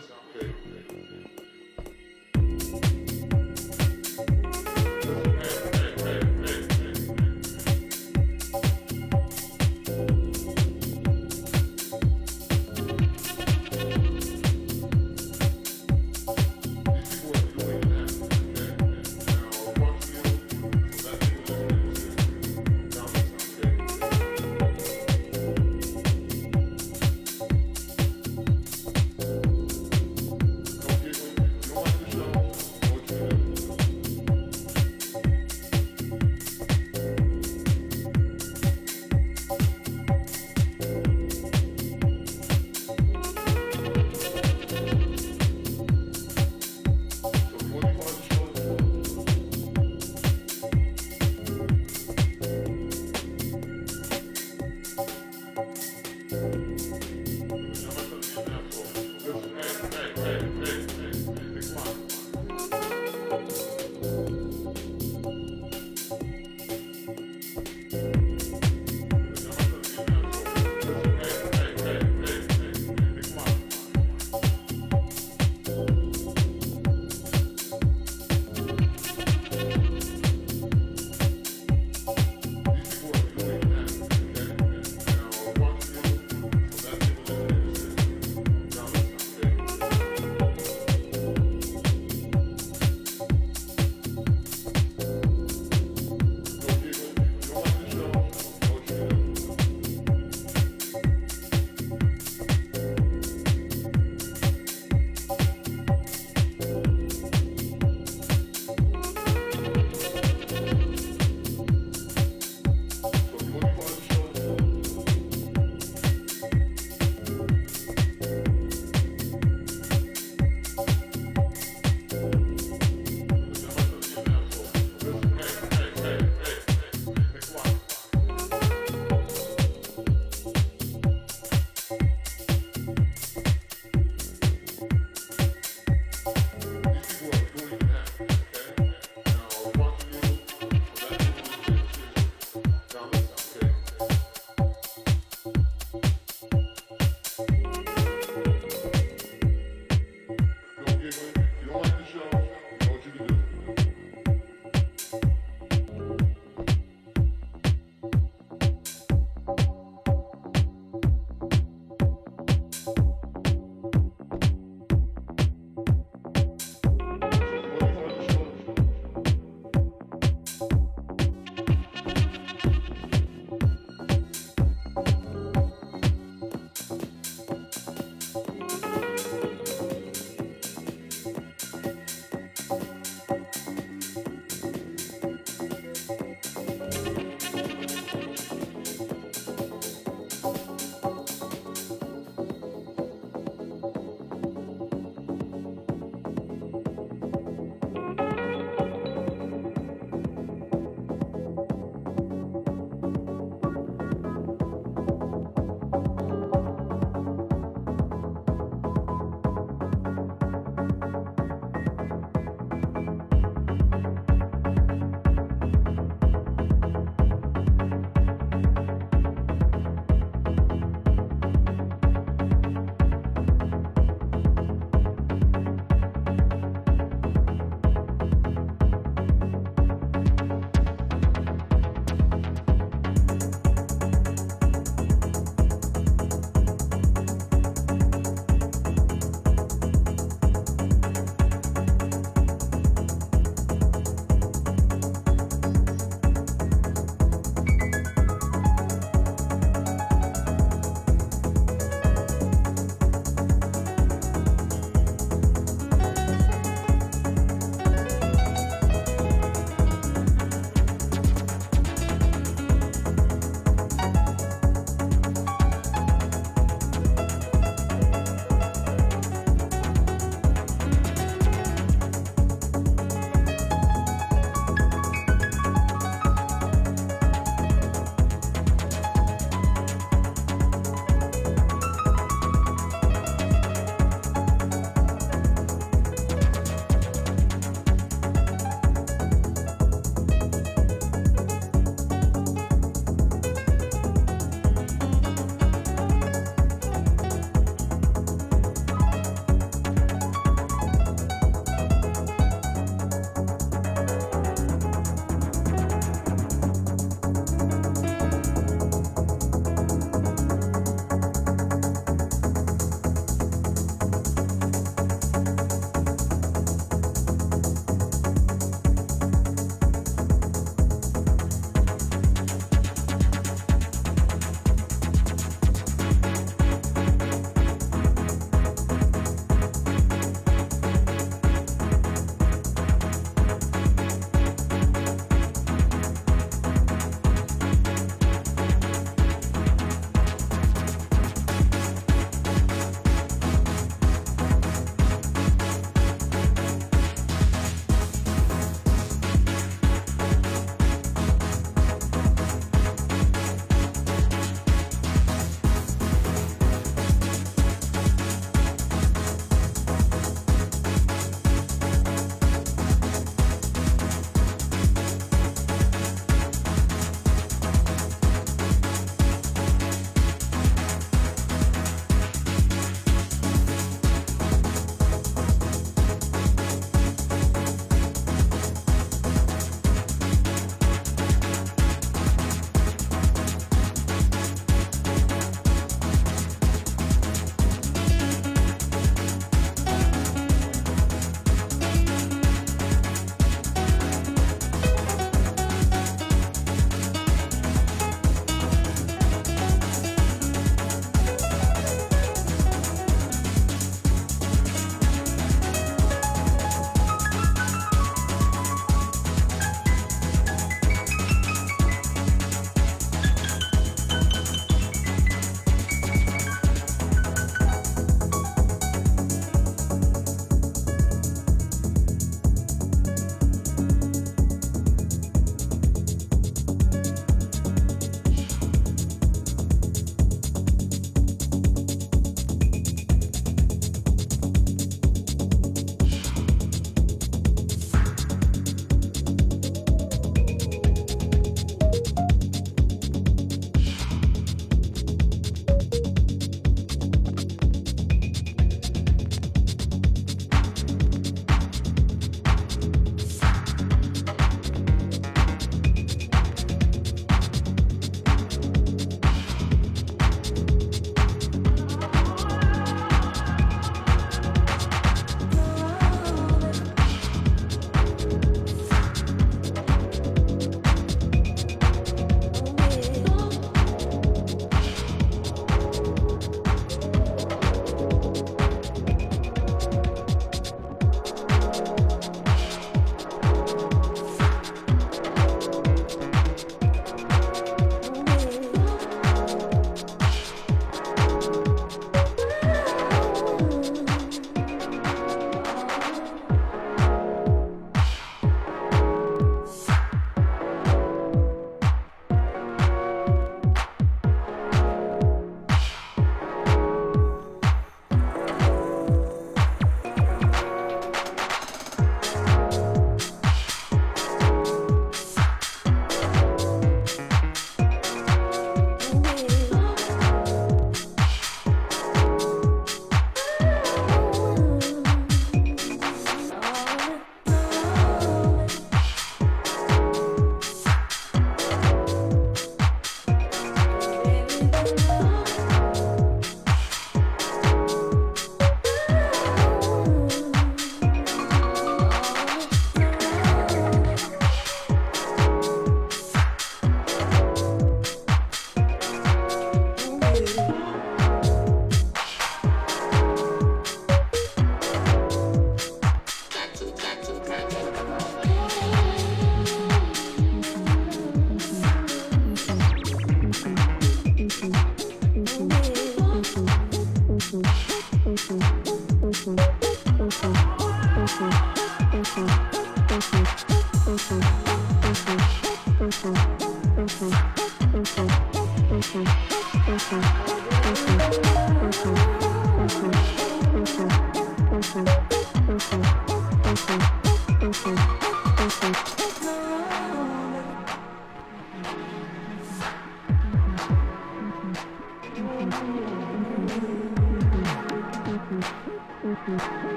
行。对对对。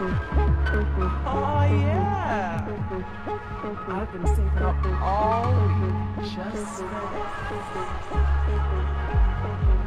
Oh yeah. I've been saving up all week just for We're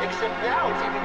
except now it's even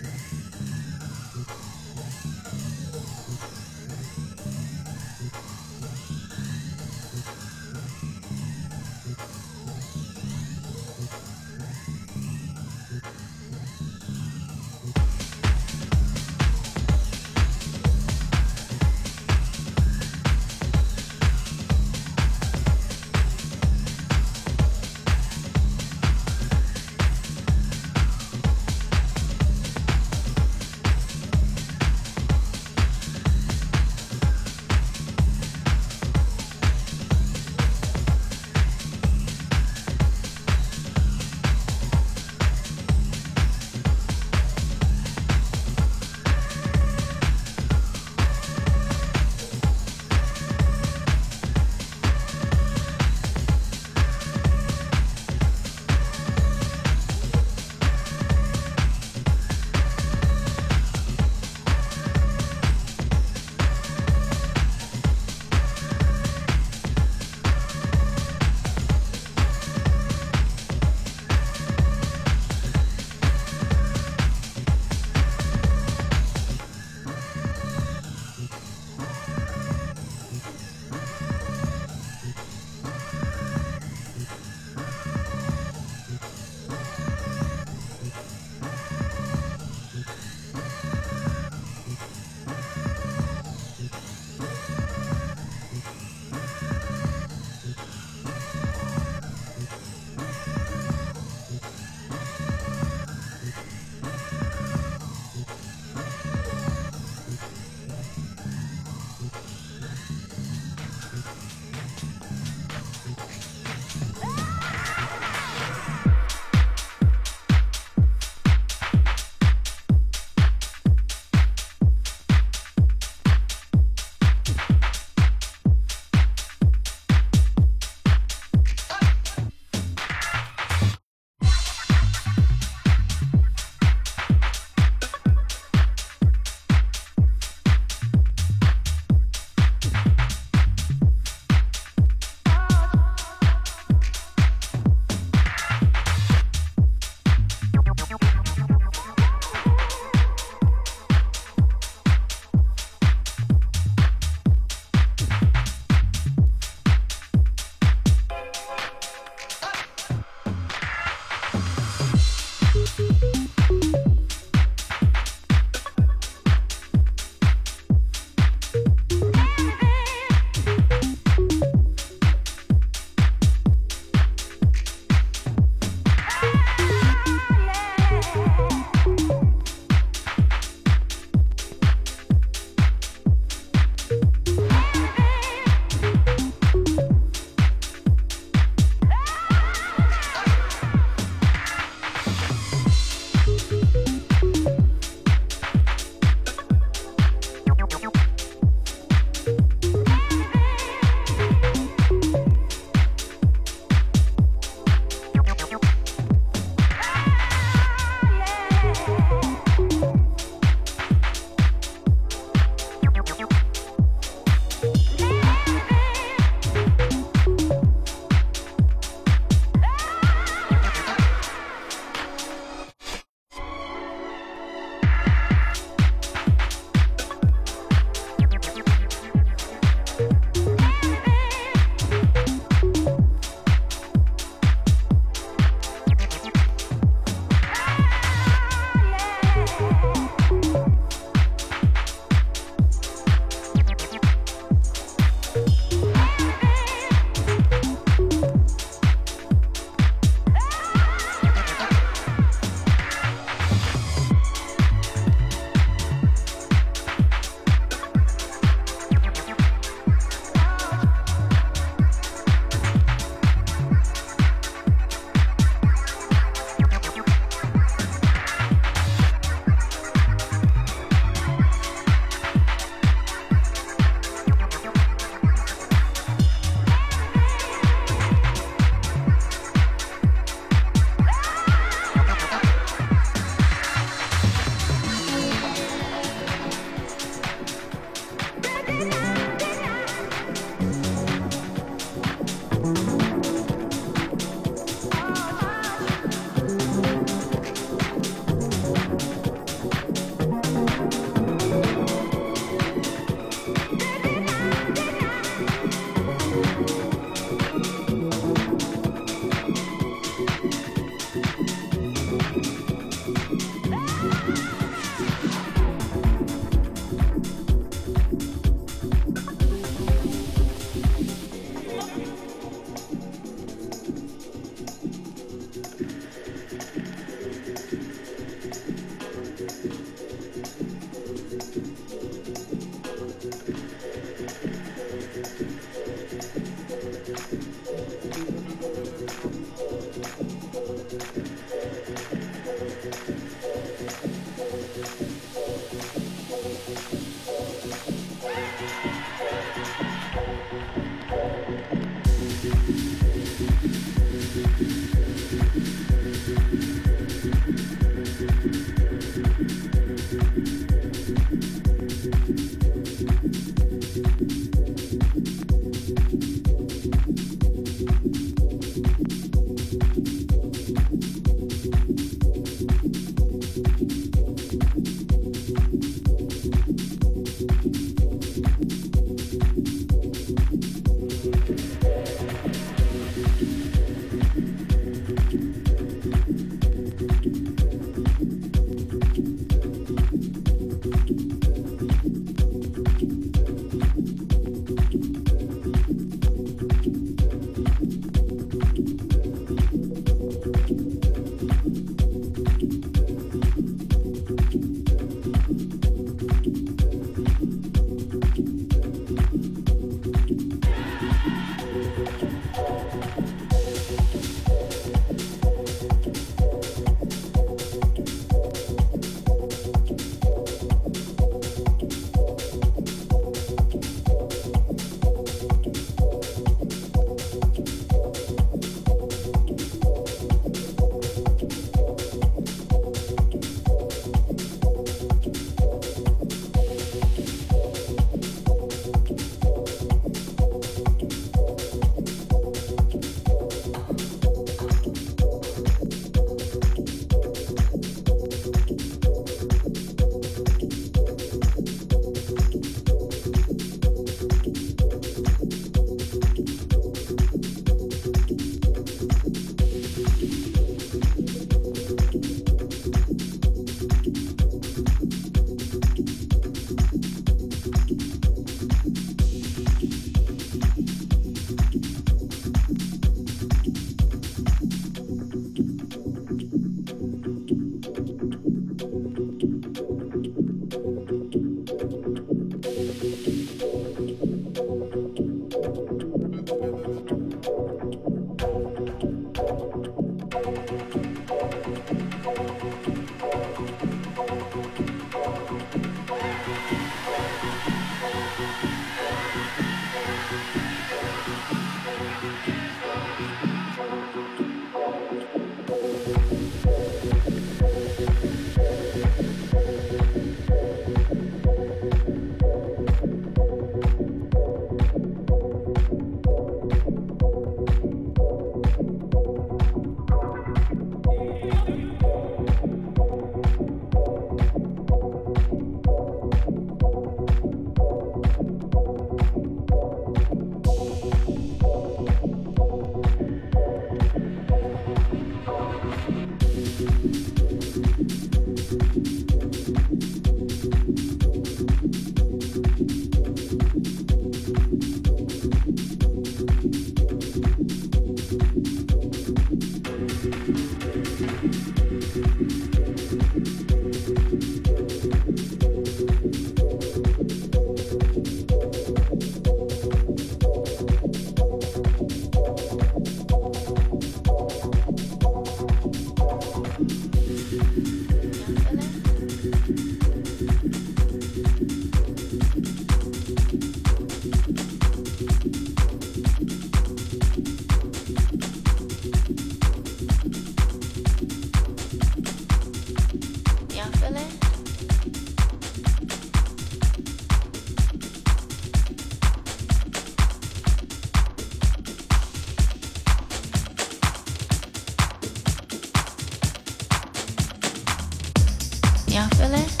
Y'all feel it?